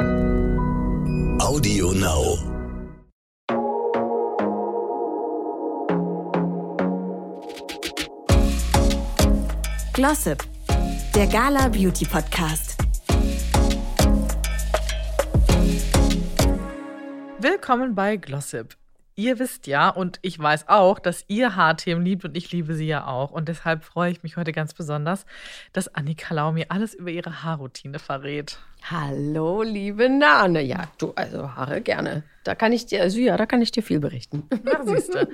Audio Now. Glossip, der Gala Beauty Podcast. Willkommen bei Glossip. Ihr wisst ja, und ich weiß auch, dass ihr Haarthemen liebt und ich liebe sie ja auch. Und deshalb freue ich mich heute ganz besonders, dass Annika Lau mir alles über ihre Haarroutine verrät. Hallo, liebe Nane. Ja, du, also Haare gerne. Da kann ich dir, also ja, da kann ich dir viel berichten. Ja, siehst du.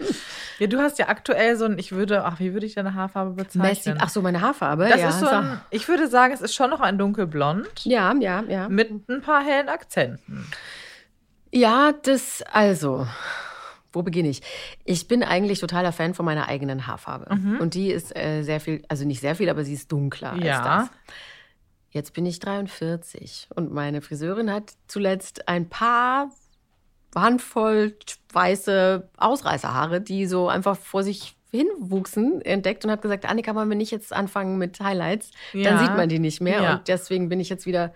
Ja, du hast ja aktuell so ein, ich würde, ach, wie würde ich deine Haarfarbe bezeichnen? Messi, ach so, meine Haarfarbe. Das ja, ist so ein, ich würde sagen, es ist schon noch ein dunkelblond. Ja, ja, ja. Mit ein paar hellen Akzenten. Ja, das, also, wo beginne ich? Ich bin eigentlich totaler Fan von meiner eigenen Haarfarbe. Mhm. Und die ist äh, sehr viel, also nicht sehr viel, aber sie ist dunkler Ja. als das. Jetzt bin ich 43 und meine Friseurin hat zuletzt ein paar Handvoll weiße Ausreißerhaare, die so einfach vor sich hinwuchsen, entdeckt und hat gesagt, Annika, wollen wir nicht jetzt anfangen mit Highlights? Dann Ja. sieht man die nicht mehr Ja. und deswegen bin ich jetzt wieder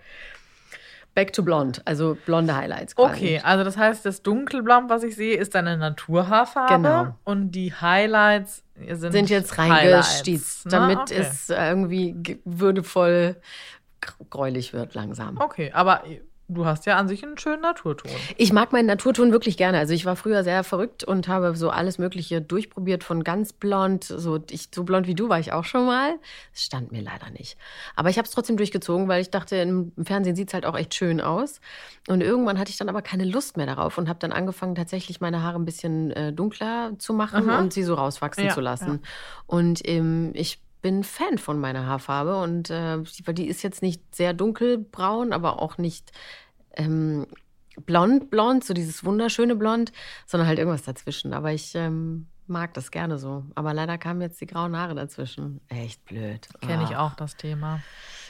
back to blond, also blonde Highlights. Quasi. Okay, also das heißt, das dunkelblond, was ich sehe, ist deine Naturhaarfarbe. Genau. Und die Highlights sind, sind jetzt reingestiezt, ne? damit okay. es irgendwie ge- würdevoll gräulich wird langsam. Okay, aber du hast ja an sich einen schönen Naturton. Ich mag meinen Naturton wirklich gerne. Also ich war früher sehr verrückt und habe so alles Mögliche durchprobiert, von ganz blond, so, ich, so blond wie du war ich auch schon mal. Das stand mir leider nicht. Aber ich habe es trotzdem durchgezogen, weil ich dachte, im Fernsehen sieht es halt auch echt schön aus. Und irgendwann hatte ich dann aber keine Lust mehr darauf und habe dann angefangen, tatsächlich meine Haare ein bisschen äh, dunkler zu machen Aha. und sie so rauswachsen Ja, zu lassen. Und ähm, ich bin Fan von meiner Haarfarbe und äh, die- ist jetzt nicht sehr dunkelbraun, aber auch nicht ähm, blond, blond, so dieses wunderschöne Blond, sondern halt irgendwas dazwischen. Aber ich ähm, mag das gerne so. Aber leider kamen jetzt die grauen Haare dazwischen. Echt blöd. Kenne ich Ah. auch das Thema.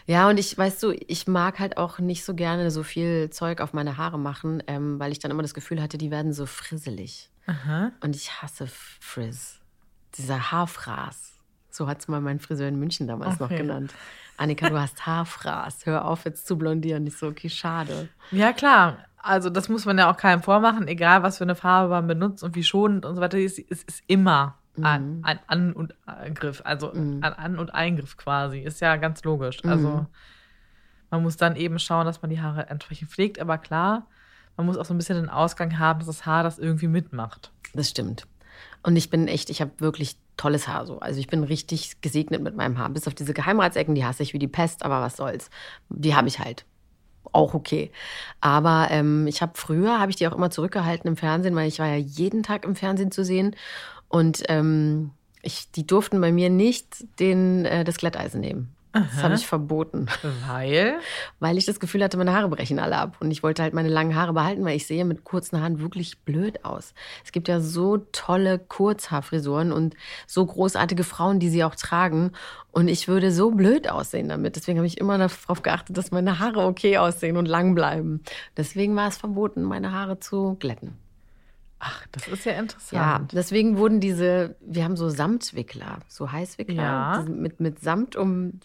Ja, und ich, weißt du, ich mag halt auch nicht so gerne so viel Zeug auf meine Haare machen, ähm, weil ich dann immer das Gefühl hatte, die werden so frisselig. Aha. Und ich hasse Frizz. Dieser Haarfraß. So hat es mal mein Friseur in München damals noch Okay. genannt. Annika, du hast Haarfraß. Hör auf, jetzt zu blondieren. Ich so, okay, schade. Ja, klar. Also, das muss man ja auch keinem vormachen, egal was für eine Farbe man benutzt und wie schonend und so weiter. Es es ist immer ein, ein An- und Eingriff. Also ein An- und Eingriff quasi. Ist ja ganz logisch. Also, man muss dann eben schauen, dass man die Haare entsprechend pflegt. Aber klar, man muss auch so ein bisschen den Ausgang haben, dass das Haar das irgendwie mitmacht. Das stimmt. Und ich bin echt, ich habe wirklich tolles Haar so. Also ich bin richtig gesegnet mit meinem Haar. Bis auf diese Geheimratsecken, die hasse ich wie die Pest, aber was soll's. Die habe ich halt. Auch okay. Aber ähm, ich habe früher, habe ich die auch immer zurückgehalten im Fernsehen, weil ich war ja jeden Tag im Fernsehen zu sehen. Und ähm, ich, die durften bei mir nicht den, äh, das Glätteisen nehmen. Das habe ich verboten Weil. weil ich das Gefühl hatte, meine Haare brechen alle ab. Und ich wollte halt meine langen Haare behalten, weil ich sehe mit kurzen Haaren wirklich blöd aus. Es gibt ja so tolle Kurzhaarfrisuren und so großartige Frauen, die sie auch tragen. Und ich würde so blöd aussehen damit. Deswegen habe ich immer darauf geachtet, dass meine Haare okay aussehen und lang bleiben. Deswegen war es verboten, meine Haare zu glätten. Ach, das ist ja Ja, interessant. deswegen wurden diese, wir haben so Samtwickler, so Heißwickler Ja. mit, mit Samt, um,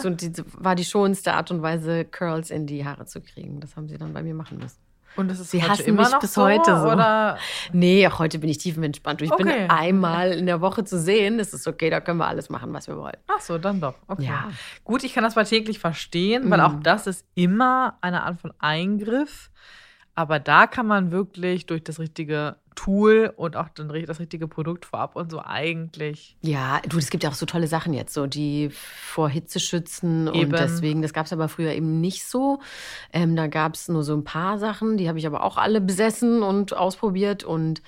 so, diese war die schonendste Art und Weise, Curls in die Haare zu kriegen. Das haben sie dann bei mir machen müssen. Und das ist Sie hassen immer mich noch bis so, heute so. Oder? Nee, auch heute bin ich tiefenentspannt. Ich Okay. bin einmal in der Woche zu sehen. Es ist okay, da können wir alles machen, was wir wollen. Ach so, dann doch. Okay. Ja. Gut, ich kann das mal täglich verstehen, weil Mhm. auch das ist immer eine Art von Eingriff. Aber da kann man wirklich durch das richtige Tool und auch dann das richtige Produkt vorab und so eigentlich. Ja, du, es gibt ja auch so tolle Sachen jetzt, so die vor Hitze schützen Eben. und deswegen, das gab es aber früher eben nicht so. Ähm, da gab es nur so ein paar Sachen, die habe ich aber auch alle besessen und ausprobiert und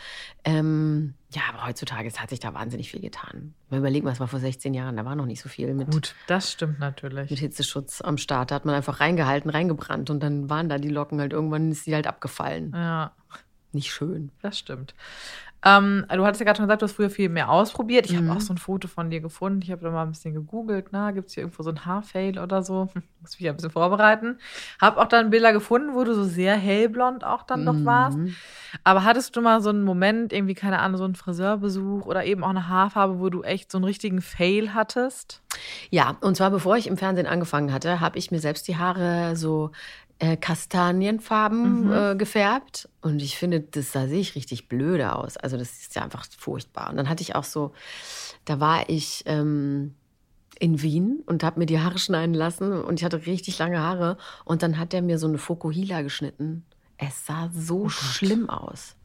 ähm, ja, aber heutzutage es hat sich da wahnsinnig viel getan. Mal überlegen, was war vor 16 Jahren, da war noch nicht so viel mit, Gut, das stimmt mit natürlich. Hitzeschutz am Start. Da hat man einfach reingehalten, reingebrannt und dann waren da die Locken halt irgendwann ist die halt abgefallen. Ja, Nicht schön. das stimmt. Ähm, du hattest ja gerade schon gesagt, du hast früher viel mehr ausprobiert. Ich Mhm. habe auch so ein Foto von dir gefunden. Ich habe da mal ein bisschen gegoogelt. Na, gibt es hier irgendwo so ein Haarfail oder so? Muss mich ja ein bisschen vorbereiten. Habe auch dann Bilder gefunden, wo du so sehr hellblond auch dann noch warst. Mhm. Aber hattest du mal so einen Moment, irgendwie, keine Ahnung, so einen Friseurbesuch oder eben auch eine Haarfarbe, wo du echt so einen richtigen Fail hattest? Ja, und zwar bevor ich im Fernsehen angefangen hatte, habe ich mir selbst die Haare so äh, Kastanienfarben äh, gefärbt. Und ich finde, das sah sehe ich richtig blöde aus. Also das ist ja einfach furchtbar. Und dann hatte ich auch so, da war ich ähm, in Wien und habe mir die Haare schneiden lassen und ich hatte richtig lange Haare. Und dann hat er mir so eine Fokuhila geschnitten. Es sah so schlimm aus.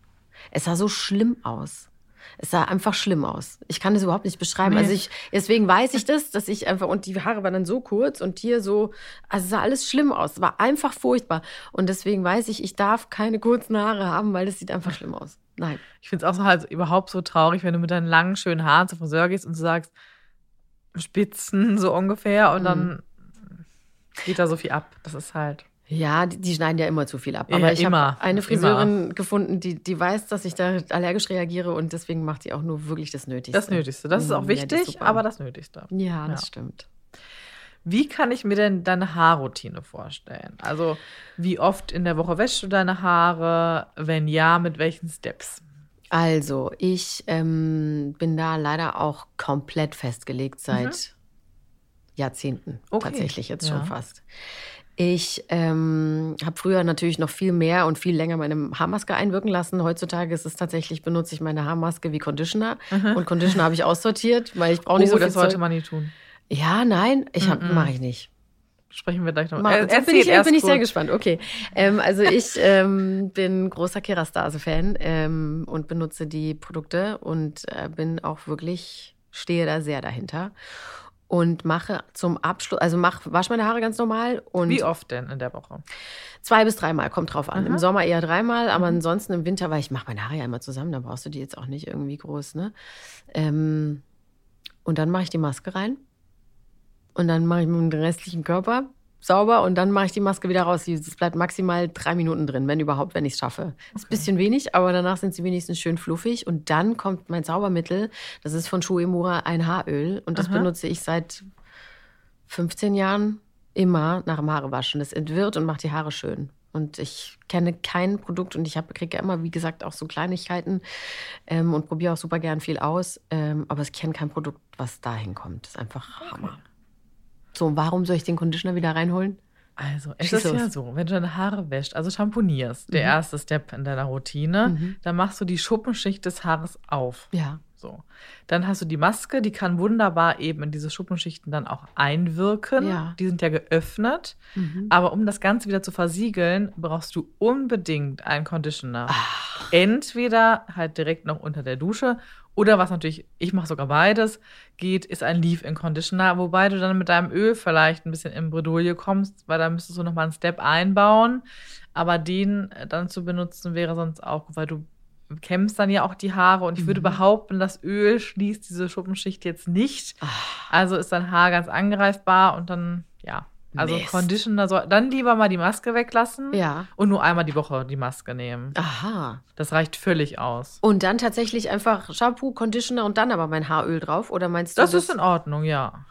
Es sah so schlimm aus. Es sah einfach schlimm aus. Ich kann das überhaupt nicht beschreiben. Nee. Also ich, deswegen weiß ich das, dass ich einfach, und die Haare waren dann so kurz und hier so, also es sah alles schlimm aus. Es war einfach furchtbar. Und deswegen weiß ich, ich darf keine kurzen Haare haben, weil das sieht einfach schlimm aus. Nein. Ich finde es auch so halt überhaupt so traurig, wenn du mit deinen langen, schönen Haaren zum Friseur gehst und du sagst, Spitzen so ungefähr und dann geht da so viel ab. Das ist halt. Ja, die, die schneiden ja immer zu viel ab. Ja, Aber ich immer. habe eine Friseurin gefunden, die, die weiß, dass ich da allergisch reagiere und deswegen macht sie auch nur wirklich das Nötigste. Das Nötigste. Das ist auch Mm, ja, ist wichtig, super. aber das Nötigste. Ja, das Ja. stimmt. Wie kann ich mir denn deine Haarroutine vorstellen? Also, wie oft in der Woche wäschst du deine Haare? Wenn ja, mit welchen Steps? Also, ich ähm, bin da leider auch komplett festgelegt seit Jahrzehnten. Mhm. Okay. Tatsächlich jetzt Ja. schon fast. Ich ähm, habe früher natürlich noch viel mehr und viel länger meine Haarmaske einwirken lassen. Heutzutage ist es tatsächlich, benutze ich meine Haarmaske wie Conditioner. Und Conditioner habe ich aussortiert, weil ich brauche nicht oh, so viel das sollte Zeug. man nie tun. Ja, nein, ich hab, mache ich nicht. Sprechen wir gleich noch. Ma- Äh, Jetzt bin ich, erst bin ich sehr gespannt. Okay. Ähm, also ich ähm, bin großer Kerastase-Fan ähm, und benutze die Produkte und äh, bin auch wirklich, stehe da sehr dahinter. Und mache zum Abschluss, also mach, wasche meine Haare ganz normal und Wie oft denn in der Woche? zwei bis dreimal, kommt drauf an. Im Sommer eher dreimal, Mhm. aber ansonsten im Winter, weil ich mache meine Haare ja immer zusammen, da brauchst du die jetzt auch nicht irgendwie groß, ne? Ähm, und dann mache ich die Maske rein. Und dann mache ich mit dem restlichen Körper sauber und dann mache ich die Maske wieder raus. Es bleibt maximal drei Minuten drin, wenn überhaupt, wenn ich es schaffe. Ist ein bisschen wenig, aber danach sind sie wenigstens schön fluffig. Und dann kommt mein Zaubermittel. Das ist von Shuemura ein Haaröl. Und das Aha. benutze ich seit 15 Jahren immer nach dem Haarewaschen. Das entwirrt und macht die Haare schön. Und ich kenne kein Produkt und ich kriege ja immer, wie gesagt, auch so Kleinigkeiten ähm, und probiere auch super gern viel aus. Ähm, aber ich kenne kein Produkt, was dahin kommt. Das ist einfach Hammer. So, warum soll ich den Conditioner wieder reinholen? Also, es Schieß ist ja so, wenn du deine Haare wäschst, also shampoonierst, der erste Step in deiner Routine, Mhm. dann machst du die Schuppenschicht des Haares auf. Ja. So. Dann hast du die Maske, die kann wunderbar eben in diese Schuppenschichten dann auch einwirken. Ja. Die sind ja geöffnet. Aber um das Ganze wieder zu versiegeln, brauchst du unbedingt einen Conditioner. Entweder halt direkt noch unter der Dusche oder was natürlich, ich mache sogar beides, geht, ist ein Leave-In-Conditioner, wobei du dann mit deinem Öl vielleicht ein bisschen in Bredouille kommst, weil da müsstest du nochmal einen Step einbauen. Aber den äh, dann zu benutzen wäre sonst auch, gut, weil du kämmst dann ja auch die Haare und ich Mhm. würde behaupten, das Öl schließt diese Schuppenschicht jetzt nicht. Ah. Also ist dein Haar ganz angreifbar und dann, ja. Also Mist. Conditioner soll, dann lieber mal die Maske weglassen Ja. und nur einmal die Woche die Maske nehmen. Aha. Das reicht völlig aus. Und dann tatsächlich einfach Shampoo, Conditioner und dann aber mein Haaröl drauf? Oder meinst du Das ist in Ordnung, ja.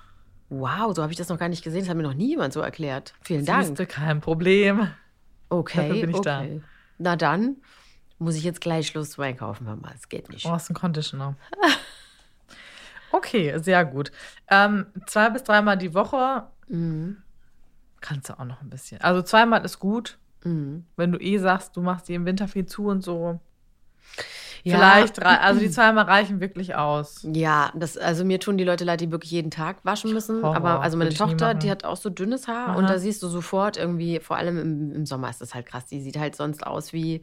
Wow, so habe ich das noch gar nicht gesehen. Das hat mir noch nie jemand so erklärt. Vielen Dank. Siehste, kein Problem. Okay, Dafür bin ich da. okay. Na dann muss ich jetzt gleich Schluss zu einkaufen, mal. Es geht nicht. Du hast einen Conditioner. Okay, sehr gut. Ähm, zwei bis dreimal die Woche Mhm. Kannst du auch noch ein bisschen. Also zweimal ist gut, Mhm. wenn du eh sagst, du machst dir im Winter viel zu und so. Ja. Vielleicht, also die zweimal reichen wirklich aus. Ja, das, also mir tun die Leute leid, die wirklich jeden Tag waschen müssen. Horror, Aber also meine Tochter, die hat auch so dünnes Haar Aha. und da siehst du sofort irgendwie, vor allem im, im Sommer ist das halt krass. Die sieht halt sonst aus wie,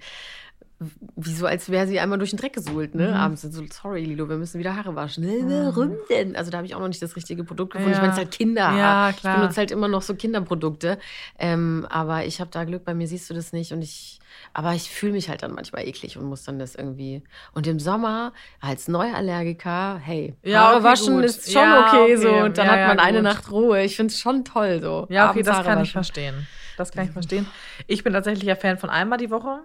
wie so, als wäre sie einmal durch den Dreck gesuhlt, ne? Mhm. Abends sind so, sorry, Lilo, wir müssen wieder Haare waschen. Ne, warum denn? Also da habe ich auch noch nicht das richtige Produkt gefunden. Ich Ja. meine, es ist halt Kinderhaar. Ja, Ich klar. benutze halt immer noch so Kinderprodukte. Ähm, aber ich habe da Glück, bei mir siehst du das nicht und ich, aber ich fühle mich halt dann manchmal eklig und muss dann das irgendwie. Und im Sommer als Neuallergiker, hey, Ja, Haare okay, waschen gut. ist schon Ja, okay, so okay. und dann hat man eine. Nacht Ruhe. Ich finde es schon toll so. Ja, okay, Abends das Haare kann ich waschen. verstehen. Das kann ich verstehen. Ich bin tatsächlich ja Fan von einmal die Woche.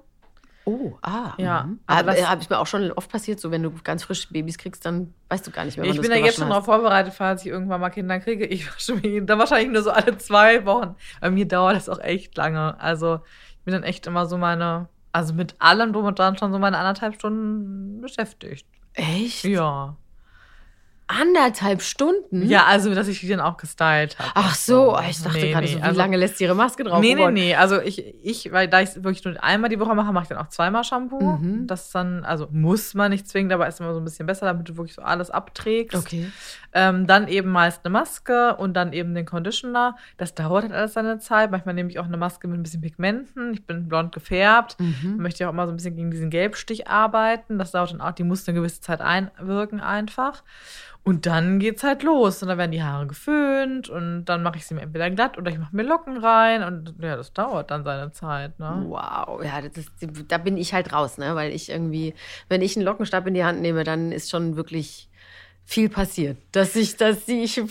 Oh, ah. Ja, Mhm. aber das- habe ich mir auch schon oft passiert, so wenn du ganz frisch Babys kriegst, dann weißt du gar nicht mehr, wann Ich bin da jetzt schon darauf vorbereitet, falls ich irgendwann mal Kinder kriege. Ich wasche mir dann wahrscheinlich nur so alle zwei Wochen. Bei mir dauert das auch echt lange. Also ich bin dann echt immer so meine, also mit allem drum und dran schon so meine anderthalb Stunden beschäftigt. Echt? Ja. Anderthalb Stunden? Ja, also, dass ich die dann auch gestylt habe. Ach so, oh, ich dachte nee, gerade nee, so, wie also, lange lässt sie ihre Maske drauf? Nee, nee, nee. Also, ich, ich, weil da ich wirklich nur einmal die Woche mache, mache ich dann auch zweimal Shampoo. Mhm. Das dann, also muss man nicht zwingend, aber ist immer so ein bisschen besser, damit du wirklich so alles abträgst. Okay. Ähm, dann eben meist eine Maske und dann eben den Conditioner. Das dauert halt alles seine Zeit. Manchmal nehme ich auch eine Maske mit ein bisschen Pigmenten. Ich bin blond gefärbt. Mhm. Möchte ja auch immer so ein bisschen gegen diesen Gelbstich arbeiten. Das dauert dann auch, die muss eine gewisse Zeit einwirken einfach. Und dann geht's halt los. Und dann werden die Haare geföhnt und dann mache ich sie mir entweder glatt oder ich mache mir Locken rein. Und ja, das dauert dann seine Zeit. Ne? Wow, ja, das ist, da bin ich halt raus, ne? Weil ich irgendwie, wenn ich einen Lockenstab in die Hand nehme, dann ist schon wirklich viel passiert. Dass ich, dass ich,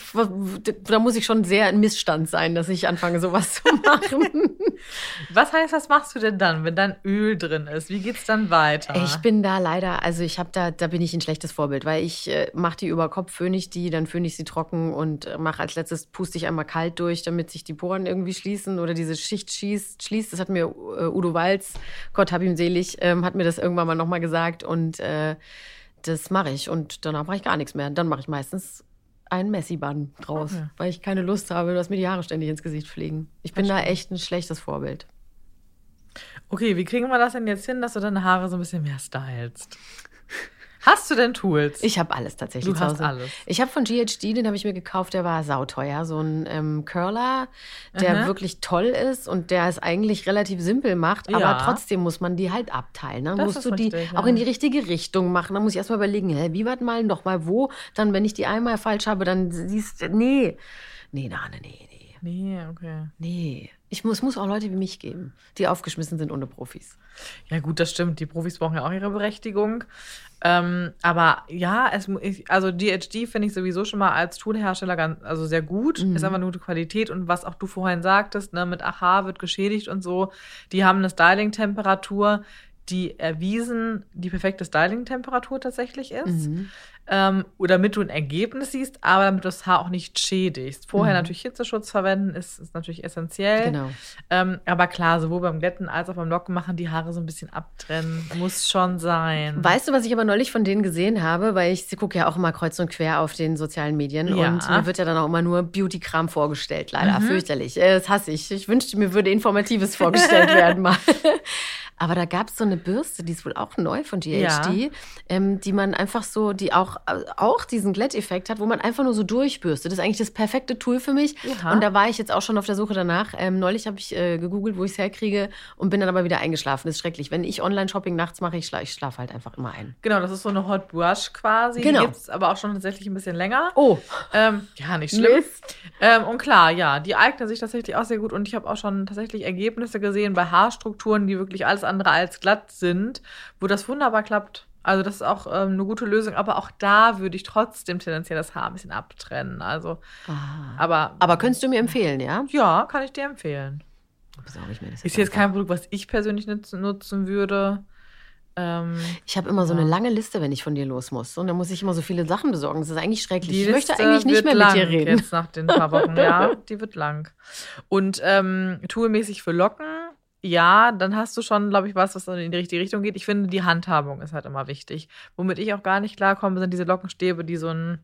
da muss ich schon sehr ein Missstand sein, dass ich anfange, sowas zu machen. was heißt, was machst du denn dann, wenn dann Öl drin ist? Wie geht's dann weiter? Ich bin da leider, also ich habe da, da bin ich ein schlechtes Vorbild, weil ich äh, mache die über Kopf, föhne ich die, dann föhne ich sie trocken und äh, mache als letztes puste ich einmal kalt durch, damit sich die Poren irgendwie schließen oder diese Schicht schießt, schließt. Das hat mir äh, Udo Walz, Gott hab ihm selig, ähm, hat mir das irgendwann mal nochmal gesagt und äh, das mache ich und danach mache ich gar nichts mehr. Dann mache ich meistens einen Messi-Bann draus, okay. weil ich keine Lust habe, dass mir die Haare ständig ins Gesicht fliegen. Ich bin da echt ein schlechtes Vorbild. Okay, wie kriegen wir das denn jetzt hin, dass du deine Haare so ein bisschen mehr stylst? Hast du denn Tools? Ich habe alles tatsächlich. Du hast alles. Ich habe von GHD, den habe ich mir gekauft, der war sauteuer. So ein ähm, Curler, der Aha. wirklich toll ist und der es eigentlich relativ simpel macht, aber ja. trotzdem muss man die halt abteilen. Dann das musst du richtig, die ja. auch in die richtige Richtung machen. Dann muss ich erstmal überlegen, hä, wie weit mal, noch mal wo. Dann, wenn ich die einmal falsch habe, dann siehst du, nee. Nee, nein, nee, nee. Nee, okay. Nee. Ich muss, muss auch Leute wie mich geben, die aufgeschmissen sind ohne Profis. Ja, gut, das stimmt. Die Profis brauchen ja auch ihre Berechtigung. Ähm, aber ja, es, also DHD finde ich sowieso schon mal als Toolhersteller ganz, also sehr gut. Mhm. Ist einfach eine gute Qualität und was auch du vorhin sagtest, ne, mit Aha wird geschädigt und so. Die haben eine Styling-Temperatur, die erwiesen die perfekte Styling-Temperatur tatsächlich ist. Mhm ähm, oder damit du ein Ergebnis siehst, aber damit du das Haar auch nicht schädigst. Vorher mhm. natürlich Hitzeschutz verwenden, ist, ist natürlich essentiell. Genau. Ähm, aber klar, sowohl beim Glätten als auch beim Locken machen die Haare so ein bisschen abtrennen. Muss schon sein. Weißt du, was ich aber neulich von denen gesehen habe? Weil ich gucke ja auch immer kreuz und quer auf den sozialen Medien ja. und mir wird ja dann auch immer nur Beauty-Kram vorgestellt. Leider, mhm. fürchterlich. Äh, das hasse ich. Ich wünschte, mir würde Informatives vorgestellt werden mal. Aber da gab es so eine Bürste, die ist wohl auch neu von GHD, ja. ähm, die man einfach so, die auch, auch diesen Glätteffekt hat, wo man einfach nur so durchbürstet. Das ist eigentlich das perfekte Tool für mich. Ja. Und da war ich jetzt auch schon auf der Suche danach. Ähm, neulich habe ich äh, gegoogelt, wo ich es herkriege und bin dann aber wieder eingeschlafen. Das ist schrecklich. Wenn ich Online-Shopping nachts mache, ich, schla ich schlafe halt einfach immer ein. Genau, das ist so eine Hot Brush quasi. Genau. Die gibt es aber auch schon tatsächlich ein bisschen länger. Oh. Ähm, ja, nicht schlimm. Ähm, und klar, ja, die eignen sich tatsächlich auch sehr gut. Und ich habe auch schon tatsächlich Ergebnisse gesehen bei Haarstrukturen, die wirklich alles andere als glatt sind, wo das wunderbar klappt. Also das ist auch ähm, eine gute Lösung, aber auch da würde ich trotzdem tendenziell das Haar ein bisschen abtrennen. Also, ah. aber aber könntest du mir empfehlen, ja? Ja, kann ich dir empfehlen. Ich mir das ist jetzt kein Produkt, was ich persönlich nutzen, würde. Ähm, ich habe immer so eine lange Liste, wenn ich von dir los muss. Und dann muss ich immer so viele Sachen besorgen. Das ist eigentlich schrecklich. Die ich möchte eigentlich nicht mehr mit dir reden. Jetzt nach den paar Wochen, ja, die wird lang. Und ähm, toolmäßig für Locken ja, dann hast du schon, glaube ich, was, was in die richtige Richtung geht. Ich finde, die Handhabung ist halt immer wichtig. Womit ich auch gar nicht klarkomme, sind diese Lockenstäbe, die so ein,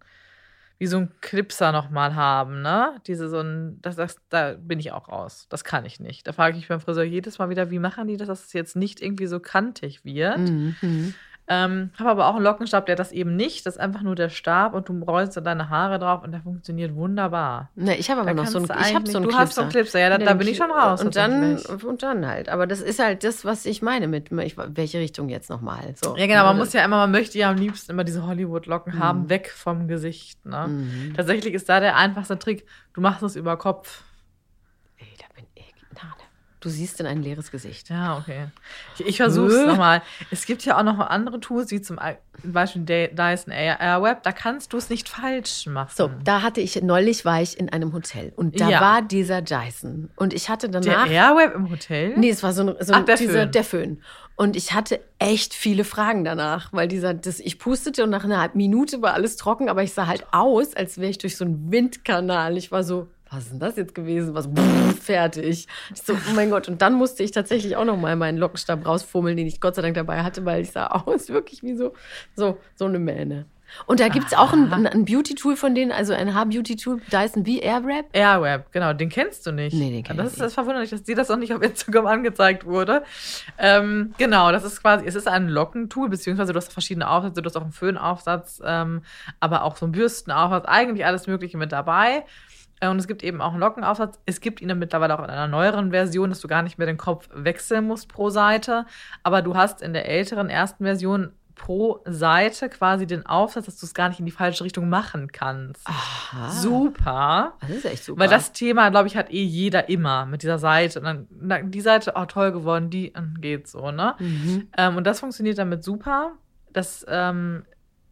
wie so ein Clipser nochmal haben, ne? Diese so ein, das, das, da bin ich auch raus. Das kann ich nicht. Da frage ich beim Friseur jedes Mal wieder, wie machen die das, dass es jetzt nicht irgendwie so kantig wird. Mhm. Ähm, habe aber auch einen Lockenstab, der das eben nicht. Das ist einfach nur der Stab und du rollst dann deine Haare drauf und der funktioniert wunderbar. Ne, ich habe aber da noch so einen, ich hab so einen Du hast so einen Clipser, ja, da, da bin ich schon raus. Und dann, und dann halt. Aber das ist halt das, was ich meine mit ich, welche Richtung jetzt nochmal. So. Ja, genau, man muss ja immer, man möchte ja am liebsten immer diese Hollywood-Locken mhm. haben, weg vom Gesicht. Ne? Mhm. Tatsächlich ist da der einfachste Trick, du machst es über Kopf. Du siehst in ein leeres Gesicht. Ja, okay. Ich, ich versuche es nochmal. Es gibt ja auch noch andere Tools, wie zum Beispiel Dyson Airweb. Da kannst du es nicht falsch machen. So, da hatte ich, neulich war ich in einem Hotel und da ja. war dieser Dyson. Und ich hatte danach. Der Airweb im Hotel? Nee, es war so ein, so Ach, der, dieser, Föhn. der Föhn. Und ich hatte echt viele Fragen danach, weil dieser, das, ich pustete und nach einer halben Minute war alles trocken, aber ich sah halt aus, als wäre ich durch so einen Windkanal. Ich war so, was ist denn das jetzt gewesen? Was, pff, fertig. Ich so, oh mein Gott. Und dann musste ich tatsächlich auch noch mal meinen Lockenstab rausfummeln, den ich Gott sei Dank dabei hatte, weil ich sah aus wirklich wie so, so, so eine Mähne. Und da gibt es auch ein, ein, Beauty-Tool von denen, also ein Haar-Beauty-Tool, Dyson wie Airwrap. Airwrap, genau, den kennst du nicht. Nee, den kenn das ich ist das verwunderlich, dass dir das auch nicht auf Instagram angezeigt wurde. Ähm, genau, das ist quasi, es ist ein Lockentool, beziehungsweise du hast verschiedene Aufsätze, du hast auch einen Föhnaufsatz, ähm, aber auch so einen Bürstenaufsatz, eigentlich alles Mögliche mit dabei. Äh, Und es gibt eben auch einen Lockenaufsatz. Es gibt ihn dann mittlerweile auch in einer neueren Version, dass du gar nicht mehr den Kopf wechseln musst pro Seite. Aber du hast in der älteren ersten Version pro Seite quasi den Aufsatz, dass du es gar nicht in die falsche Richtung machen kannst. Aha. Super. Das ist echt super. Weil das Thema, glaube ich, hat eh jeder immer mit dieser Seite. Und dann die Seite, oh toll geworden, die geht so, ne? Mhm. Ähm, und das funktioniert damit super. Das, ähm,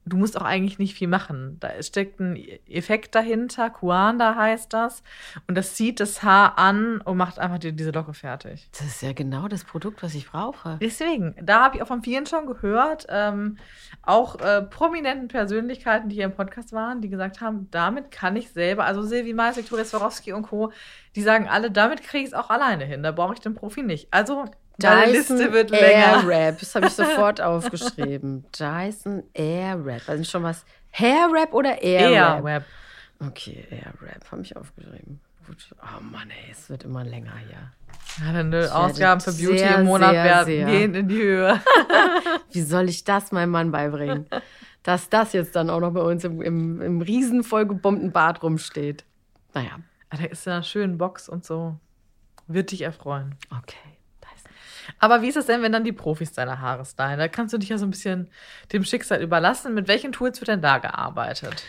du musst auch eigentlich nicht viel machen. Da steckt ein Effekt dahinter, Kuanda heißt das. Und das zieht das Haar an und macht einfach die, diese Locke fertig. Das ist ja genau das Produkt, was ich brauche. Deswegen, da habe ich auch von vielen schon gehört, ähm, auch äh, prominenten Persönlichkeiten, die hier im Podcast waren, die gesagt haben, damit kann ich selber, also Silvi Mais, Viktoria Swarovski und Co., die sagen alle, damit kriege ich es auch alleine hin, da brauche ich den Profi nicht. Also, deine Liste wird länger. Airwrap, das habe ich sofort aufgeschrieben. Dyson Airwrap. Also schon was. Hairwrap oder Airwrap? Airwrap. Okay, Airwrap habe ich aufgeschrieben. Gut. Oh Mann, ey, es wird immer länger hier. Ja, werde Ausgaben für Beauty sehr, im Monat sehr, werden sehr. gehen in die Höhe. Wie soll ich das meinem Mann beibringen? Dass das jetzt dann auch noch bei uns im, im, im riesen vollgebombten Bad rumsteht. Naja, Ah, Da ist ja eine schöne Box und so. Wird dich erfreuen. okay. Aber wie ist es denn, wenn dann die Profis deine Haare stylen? Da kannst du dich ja so ein bisschen dem Schicksal überlassen. Mit welchen Tools wird denn da gearbeitet?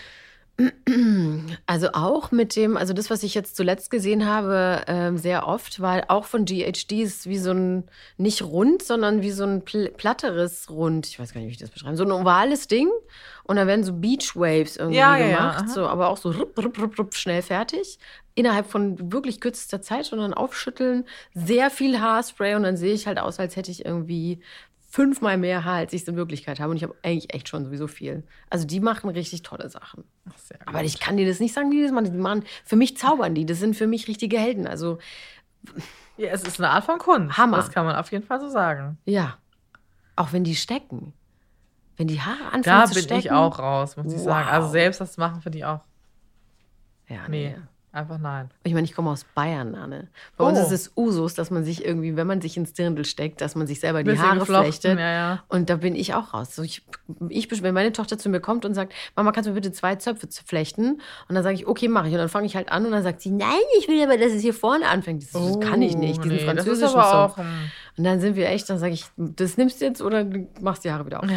Also auch mit dem, also das, was ich jetzt zuletzt gesehen habe, ähm, sehr oft, war auch von GHD ist wie so ein, nicht rund, sondern wie so ein pl platteres Rund. Ich weiß gar nicht, wie ich das beschreibe. So ein ovales Ding. Und da werden so Beach Waves irgendwie Ja, ja, ja, gemacht. aha. so, aber auch so rup, rup, rup, rup, schnell fertig. Innerhalb von wirklich kürzester Zeit und dann aufschütteln. Sehr viel Haarspray und dann sehe ich halt aus, als hätte ich irgendwie fünfmal mehr Haar, als ich es in Wirklichkeit habe. Und ich habe eigentlich echt schon sowieso viel. Also die machen richtig tolle Sachen. Ach, sehr Aber ich kann dir das nicht sagen, wie die das machen. Die machen für mich zaubern die. Das sind für mich richtige Helden. Also, Ja, es ist eine Art von Kunst. Hammer. Das kann man auf jeden Fall so sagen. ja. Auch wenn die stecken. Wenn die Haare anfangen Da zu bin stecken. ich auch raus, muss ich sagen. Also selbst das machen finde ich auch. Ja, Nee, nee. Einfach nein. Ich meine, ich komme aus Bayern, Anne. Bei uns Oh. ist es Usus, dass man sich irgendwie, wenn man sich ins Dirndl steckt, dass man sich selber die Bisschen Haare flechtet. ja, ja. Und da bin ich auch raus. So, ich, ich, wenn meine Tochter zu mir kommt und sagt, Mama, kannst du mir bitte zwei Zöpfe zu flechten? Und dann sage ich, okay, mache ich. Und dann fange ich halt an und dann sagt sie, nein, ich will aber, dass es hier vorne anfängt. Das, das kann ich nicht, diesen Oh, nee, französischen Das ist aber Song. ein Und dann sind wir echt, dann sage ich, das nimmst du jetzt oder du machst die Haare wieder auf.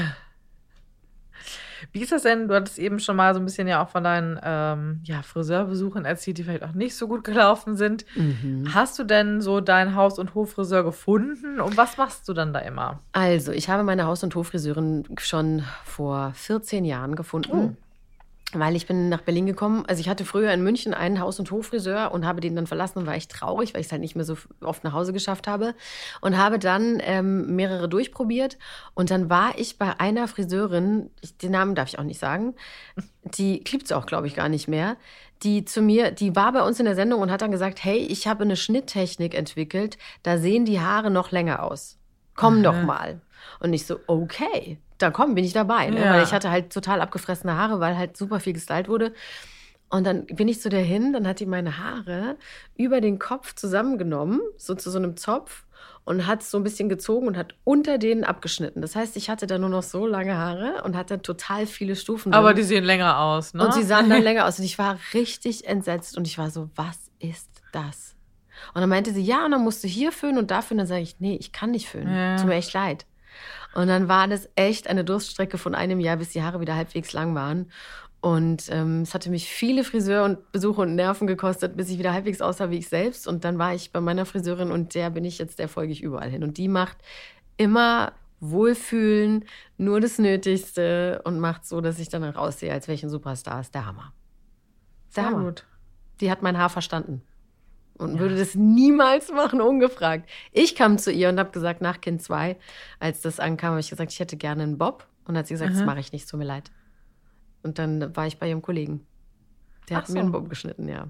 Wie ist das denn? Du hattest eben schon mal so ein bisschen ja auch von deinen ähm, ja, Friseurbesuchen erzählt, die vielleicht auch nicht so gut gelaufen sind. Mhm. Hast du denn so deinen Haus- und Hoffriseur gefunden? Und was machst du dann da immer? Also, ich habe meine Haus- und Hoffriseurin schon vor 14 Jahren gefunden. Weil ich bin nach Berlin gekommen. Also ich hatte früher in München einen Haus- und Hoffriseur und habe den dann verlassen und war echt traurig, weil ich es halt nicht mehr so oft nach Hause geschafft habe. Und habe dann ähm, mehrere durchprobiert. Und dann war ich bei einer Friseurin, ich, den Namen darf ich auch nicht sagen, die gibt es auch, glaube ich, gar nicht mehr, die zu mir, die war bei uns in der Sendung und hat dann gesagt, hey, ich habe eine Schnitttechnik entwickelt, da sehen die Haare noch länger aus. Komm doch mal. Und ich so, okay, dann komm, bin ich dabei. Ne? Ja. Weil ich hatte halt total abgefressene Haare, weil halt super viel gestylt wurde. Und dann bin ich zu der hin, dann hat die meine Haare über den Kopf zusammengenommen, so zu so einem Zopf und hat so ein bisschen gezogen und hat unter denen abgeschnitten. Das heißt, ich hatte da nur noch so lange Haare und hatte total viele Stufen. Aber drin. die sehen länger aus, ne? Und sie sahen dann länger aus. Und ich war richtig entsetzt. Und ich war so, was ist das? Und dann meinte sie, ja, und dann musst du hier föhnen und da föhnen. Dann sage ich, nee, ich kann nicht föhnen. Ja. Tut mir echt leid. Und dann war das echt eine Durststrecke von einem Jahr, bis die Haare wieder halbwegs lang waren. Und ähm, es hatte mich viele Friseur und Besuche und Nerven gekostet, bis ich wieder halbwegs aussah wie ich selbst. Und dann war ich bei meiner Friseurin und der bin ich jetzt, der folge ich überall hin. Und die macht immer Wohlfühlen, nur das Nötigste und macht so, dass ich dann raussehe, als wäre ich ein Superstar. Ist der Hammer. Der Sehr Hammer. gut. Die hat mein Haar verstanden. Und würde das niemals machen, ungefragt. Ich kam zu ihr und habe gesagt, nach Kind 2, als das ankam, habe ich gesagt, ich hätte gerne einen Bob. Und dann hat sie gesagt, das mache ich nicht, tut mir leid. Und dann war ich bei ihrem Kollegen. Der Ach hat mir so. einen Bob geschnitten, ja.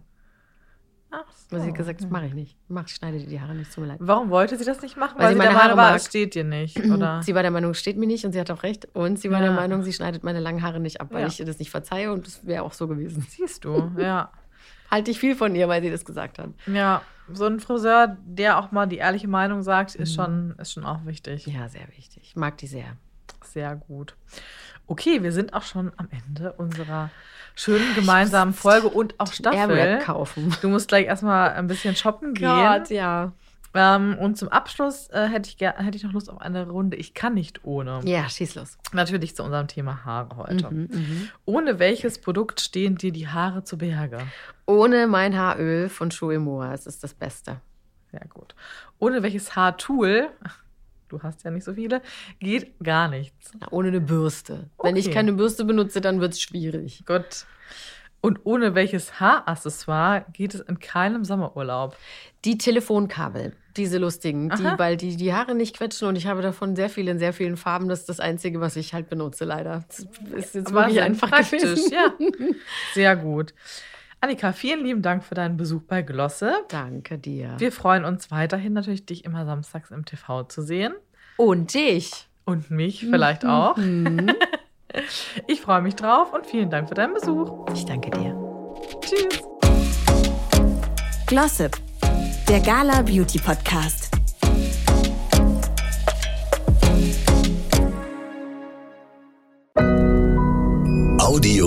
Ach so. sie gesagt, das mache ich nicht. Mach, schneide dir die Haare nicht, tut mir leid. Warum wollte sie das nicht machen? Weil, Weil sie, meine der Meinung war, es steht dir nicht, oder? Sie war der Meinung, es steht mir nicht und sie hat auch recht. Und sie war Ja. der Meinung, sie schneidet meine langen Haare nicht ab, weil Ja. ich ihr das nicht verzeihe und das wäre auch so gewesen. Siehst du, ja. Halte ich viel von ihr, weil sie das gesagt hat. Ja, so ein Friseur, der auch mal die ehrliche Meinung sagt, ist, schon, ist schon auch wichtig. Ja, sehr wichtig. Ich mag die sehr. Sehr gut. Okay, wir sind auch schon am Ende unserer schönen gemeinsamen Folge und auch Staffel. Airwrap kaufen. Du musst gleich erstmal ein bisschen shoppen gehen. ja. Ähm, und zum Abschluss äh, hätte, ich hätte ich noch Lust auf eine Runde. Ich kann nicht ohne. Ja, schieß los. Natürlich zu unserem Thema Haare heute. Mhm, Ohne welches Produkt stehen dir die Haare zu Berge? Ohne mein Haaröl von Schuemoa. Es ist das Beste. Sehr gut. Ohne welches Haartool, du hast ja nicht so viele, geht gar nichts. Na, ohne eine Bürste. Wenn ich Okay. keine Bürste benutze, dann wird es schwierig. Gut. Und ohne welches Haaraccessoire geht es in keinem Sommerurlaub? Die Telefonkabel, diese lustigen, die, weil die die Haare nicht quetschen und ich habe davon sehr viele in sehr vielen Farben. Das ist das Einzige, was ich halt benutze, leider. Das ist jetzt Aber wirklich einfach praktisch, gewesen. ja. Sehr gut. Annika, vielen lieben Dank für deinen Besuch bei Glosse. Danke dir. Wir freuen uns weiterhin natürlich, dich immer samstags im TV zu sehen. und dich. Und mich vielleicht auch. Ich freue mich drauf und vielen Dank für deinen Besuch. Ich danke dir. Tschüss. Glossip, der Gala Beauty Podcast. Audio.